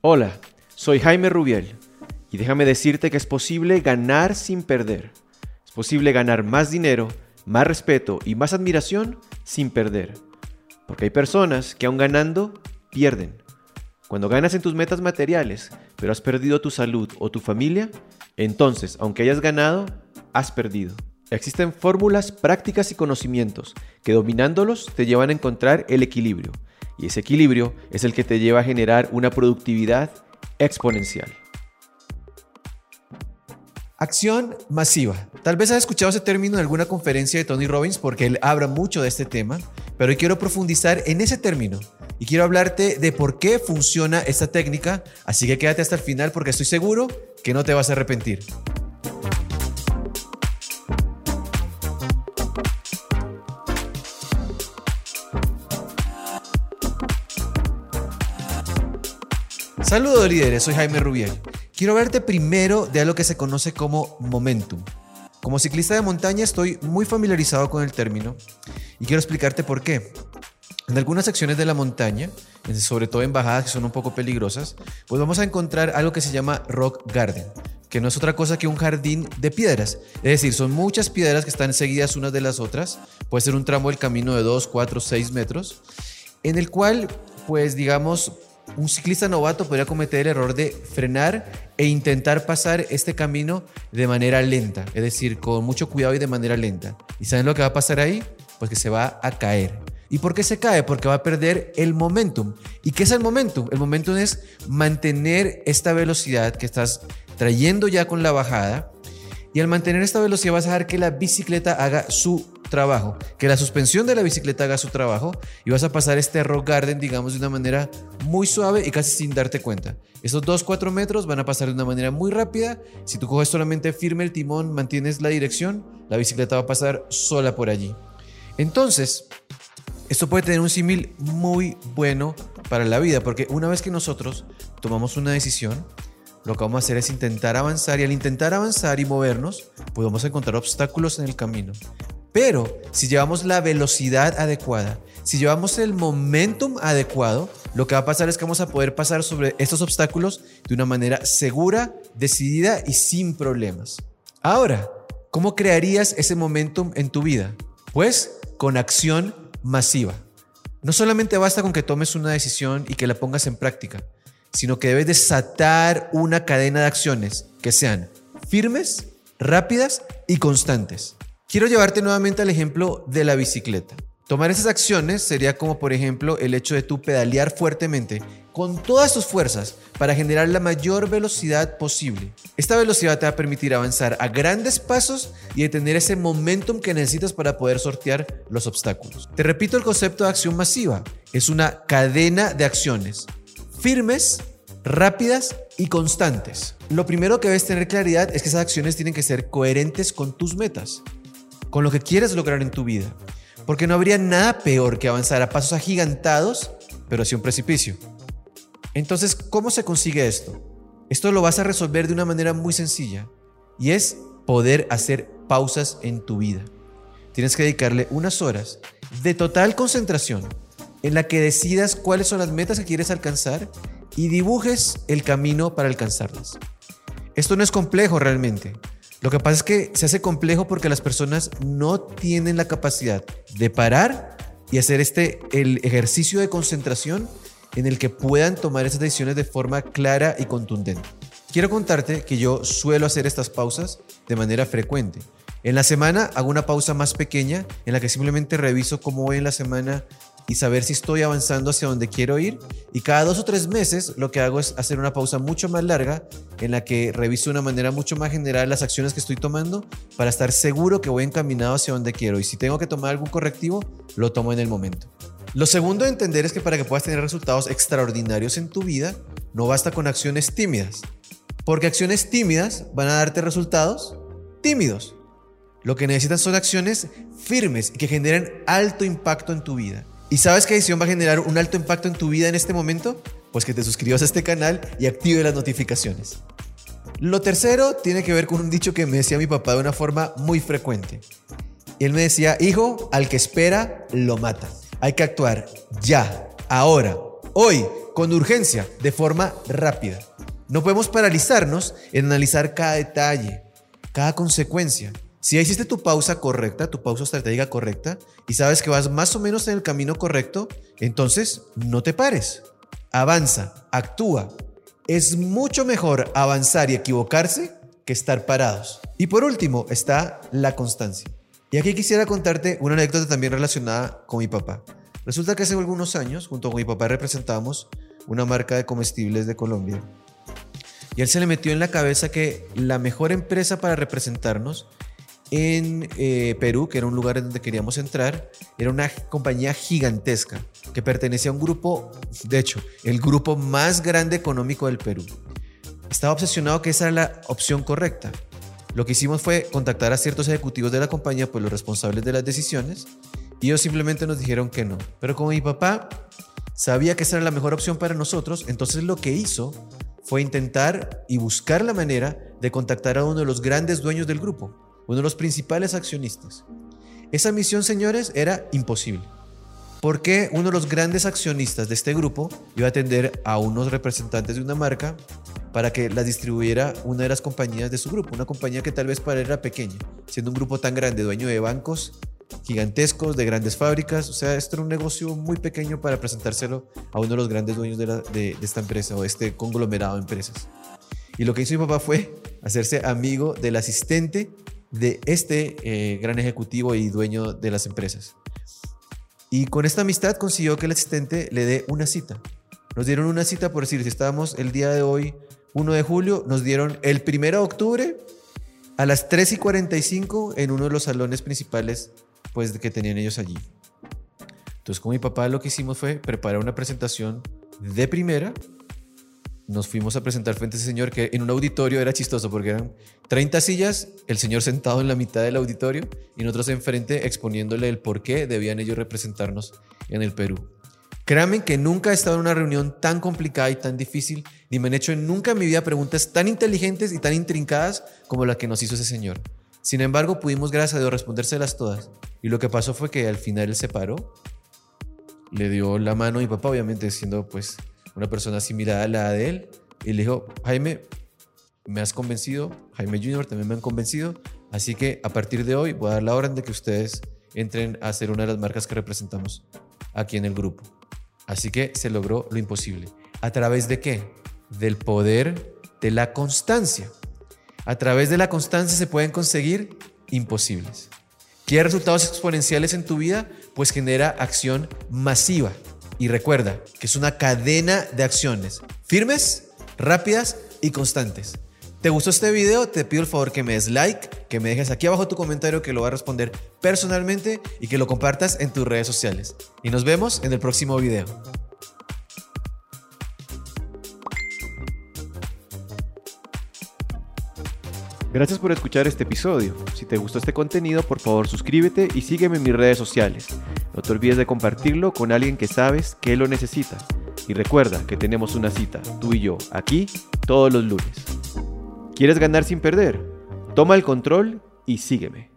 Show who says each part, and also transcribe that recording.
Speaker 1: Hola, soy Jaime Rubiel y déjame decirte que es posible ganar sin perder. Es posible ganar más dinero, más respeto y más admiración sin perder. Porque hay personas que aun ganando, pierden. Cuando ganas en tus metas materiales, pero has perdido tu salud o tu familia, entonces, aunque hayas ganado, has perdido. Existen fórmulas, prácticas y conocimientos que dominándolos te llevan a encontrar el equilibrio y ese equilibrio es el que te lleva a generar una productividad exponencial.
Speaker 2: Acción masiva. Tal vez has escuchado ese término en alguna conferencia de Tony Robbins porque él habla mucho de este tema, pero hoy quiero profundizar en ese término y quiero hablarte de por qué funciona esta técnica, así que quédate hasta el final porque estoy seguro que no te vas a arrepentir. Saludos líderes, soy Jaime Rubiel. Quiero hablarte primero de algo que se conoce como momentum. Como ciclista de montaña estoy muy familiarizado con el término y quiero explicarte por qué. En algunas secciones de la montaña, sobre todo en bajadas que son un poco peligrosas, pues vamos a encontrar algo que se llama rock garden, que no es otra cosa que un jardín de piedras. Es decir, son muchas piedras que están seguidas unas de las otras. Puede ser un tramo del camino de 2, 4, 6 metros, en el cual, pues digamos, un ciclista novato podría cometer el error de frenar e intentar pasar este camino de manera lenta, es decir, con mucho cuidado y de manera lenta. ¿Y saben lo que va a pasar ahí? Pues que se va a caer. ¿Y por qué se cae? Porque va a perder el momentum. ¿Y qué es el momentum? El momentum es mantener esta velocidad que estás trayendo ya con la bajada. Y al mantener esta velocidad vas a dejar que la bicicleta haga su trabajo, que la suspensión de la bicicleta haga su trabajo y vas a pasar este rock garden, digamos, de una manera muy suave y casi sin darte cuenta. Esos 2-4 metros van a pasar de una manera muy rápida. Si tú coges solamente firme el timón, mantienes la dirección, la bicicleta va a pasar sola por allí. Entonces, esto puede tener un símil muy bueno para la vida, porque una vez que nosotros tomamos una decisión, lo que vamos a hacer es intentar avanzar y al intentar avanzar y movernos, podemos encontrar obstáculos en el camino. Pero si llevamos la velocidad adecuada, si llevamos el momentum adecuado, lo que va a pasar es que vamos a poder pasar sobre estos obstáculos de una manera segura, decidida y sin problemas. Ahora, ¿cómo crearías ese momentum en tu vida? Pues con acción masiva. No solamente basta con que tomes una decisión y que la pongas en práctica, sino que debes desatar una cadena de acciones que sean firmes, rápidas y constantes. Quiero llevarte nuevamente al ejemplo de la bicicleta. Tomar esas acciones sería como por ejemplo el hecho de tú pedalear fuertemente con todas tus fuerzas para generar la mayor velocidad posible. Esta velocidad te va a permitir avanzar a grandes pasos y detener ese momentum que necesitas para poder sortear los obstáculos. Te repito el concepto de acción masiva. Es una cadena de acciones firmes, rápidas y constantes. Lo primero que debes tener claridad es que esas acciones tienen que ser coherentes con tus metas con lo que quieres lograr en tu vida. Porque no habría nada peor que avanzar a pasos agigantados, pero hacia un precipicio. Entonces, ¿cómo se consigue esto? Esto lo vas a resolver de una manera muy sencilla y es poder hacer pausas en tu vida. Tienes que dedicarle unas horas de total concentración en la que decidas cuáles son las metas que quieres alcanzar y dibujes el camino para alcanzarlas. Esto no es complejo realmente. Lo que pasa es que se hace complejo porque las personas no tienen la capacidad de parar y hacer este el ejercicio de concentración en el que puedan tomar esas decisiones de forma clara y contundente. Quiero contarte que yo suelo hacer estas pausas de manera frecuente. En la semana hago una pausa más pequeña en la que simplemente reviso cómo voy en la semana y saber si estoy avanzando hacia donde quiero ir. Y cada dos o tres meses lo que hago es hacer una pausa mucho más larga en la que reviso de una manera mucho más general las acciones que estoy tomando para estar seguro que voy encaminado hacia donde quiero. Y si tengo que tomar algún correctivo, lo tomo en el momento. Lo segundo de entender es que para que puedas tener resultados extraordinarios en tu vida, no basta con acciones tímidas. Porque acciones tímidas van a darte resultados tímidos. Lo que necesitas son acciones firmes y que generen alto impacto en tu vida. ¿Y sabes qué decisión va a generar un alto impacto en tu vida en este momento? Pues que te suscribas a este canal y active las notificaciones. Lo tercero tiene que ver con un dicho que me decía mi papá de una forma muy frecuente. Y él me decía, hijo, al que espera, lo mata. Hay que actuar ya, ahora, hoy, con urgencia, de forma rápida. No podemos paralizarnos en analizar cada detalle, cada consecuencia. Si ya hiciste tu pausa correcta, tu pausa estratégica correcta, y sabes que vas más o menos en el camino correcto, entonces no te pares. Avanza, actúa. Es mucho mejor avanzar y equivocarse que estar parados. Y por último está la constancia. Y aquí quisiera contarte una anécdota también relacionada con mi papá. Resulta que hace algunos años, junto con mi papá, representábamos una marca de comestibles de Colombia. Y él se le metió en la cabeza que la mejor empresa para representarnos en eh, Perú, que era un lugar en donde queríamos entrar, era una compañía gigantesca que pertenecía a un grupo, de hecho, el grupo más grande económico del Perú. Estaba obsesionado que esa era la opción correcta. Lo que hicimos fue contactar a ciertos ejecutivos de la compañía, pues los responsables de las decisiones, y ellos simplemente nos dijeron que no. Pero como mi papá sabía que esa era la mejor opción para nosotros, entonces lo que hizo fue intentar y buscar la manera de contactar a uno de los grandes dueños del grupo, uno de los principales accionistas. Esa misión, señores, era imposible. Porque uno de los grandes accionistas de este grupo iba a atender a unos representantes de una marca para que las distribuyera una de las compañías de su grupo, una compañía que tal vez para él era pequeña, siendo un grupo tan grande, dueño de bancos gigantescos, de grandes fábricas, o sea, esto era un negocio muy pequeño para presentárselo a uno de los grandes dueños de, esta empresa o este conglomerado de empresas. Y lo que hizo mi papá fue hacerse amigo del asistente de este eh, gran ejecutivo y dueño de las empresas. Y con esta amistad consiguió que el asistente le dé una cita. Nos dieron una cita, por decir, si estábamos el día de hoy, 1 de julio, nos dieron el 1 de octubre a las 3 y 45 en uno de los salones principales pues, que tenían ellos allí. Entonces, con mi papá lo que hicimos fue preparar una presentación de primera nos fuimos a presentar frente a ese señor que en un auditorio era chistoso porque eran 30 sillas, el señor sentado en la mitad del auditorio y nosotros enfrente exponiéndole el por qué debían ellos representarnos en el Perú. Créanme que nunca he estado en una reunión tan complicada y tan difícil, ni me han hecho nunca en mi vida preguntas tan inteligentes y tan intrincadas como la que nos hizo ese señor. Sin embargo, pudimos, gracias a Dios, respondérselas todas. Y lo que pasó fue que al final él se paró, le dio la mano a mi papá, obviamente siendo pues una persona similar a la de él, y le dijo, Jaime, me has convencido, Jaime Junior también me han convencido, así que a partir de hoy voy a dar la orden de que ustedes entren a ser una de las marcas que representamos aquí en el grupo. Así que se logró lo imposible. ¿A través de qué? Del poder de la constancia. A través de la constancia se pueden conseguir imposibles. ¿Quieres resultados exponenciales en tu vida? Pues genera acción masiva. Y recuerda que es una cadena de acciones firmes, rápidas y constantes. ¿Te gustó este video? Te pido el favor que me des like, que me dejes aquí abajo tu comentario que lo voy a responder personalmente y que lo compartas en tus redes sociales. Y nos vemos en el próximo video.
Speaker 1: Gracias por escuchar este episodio. Si te gustó este contenido, por favor suscríbete y sígueme en mis redes sociales. No te olvides de compartirlo con alguien que sabes que lo necesita. Y recuerda que tenemos una cita, tú y yo, aquí, todos los lunes. ¿Quieres ganar sin perder? Toma el control y sígueme.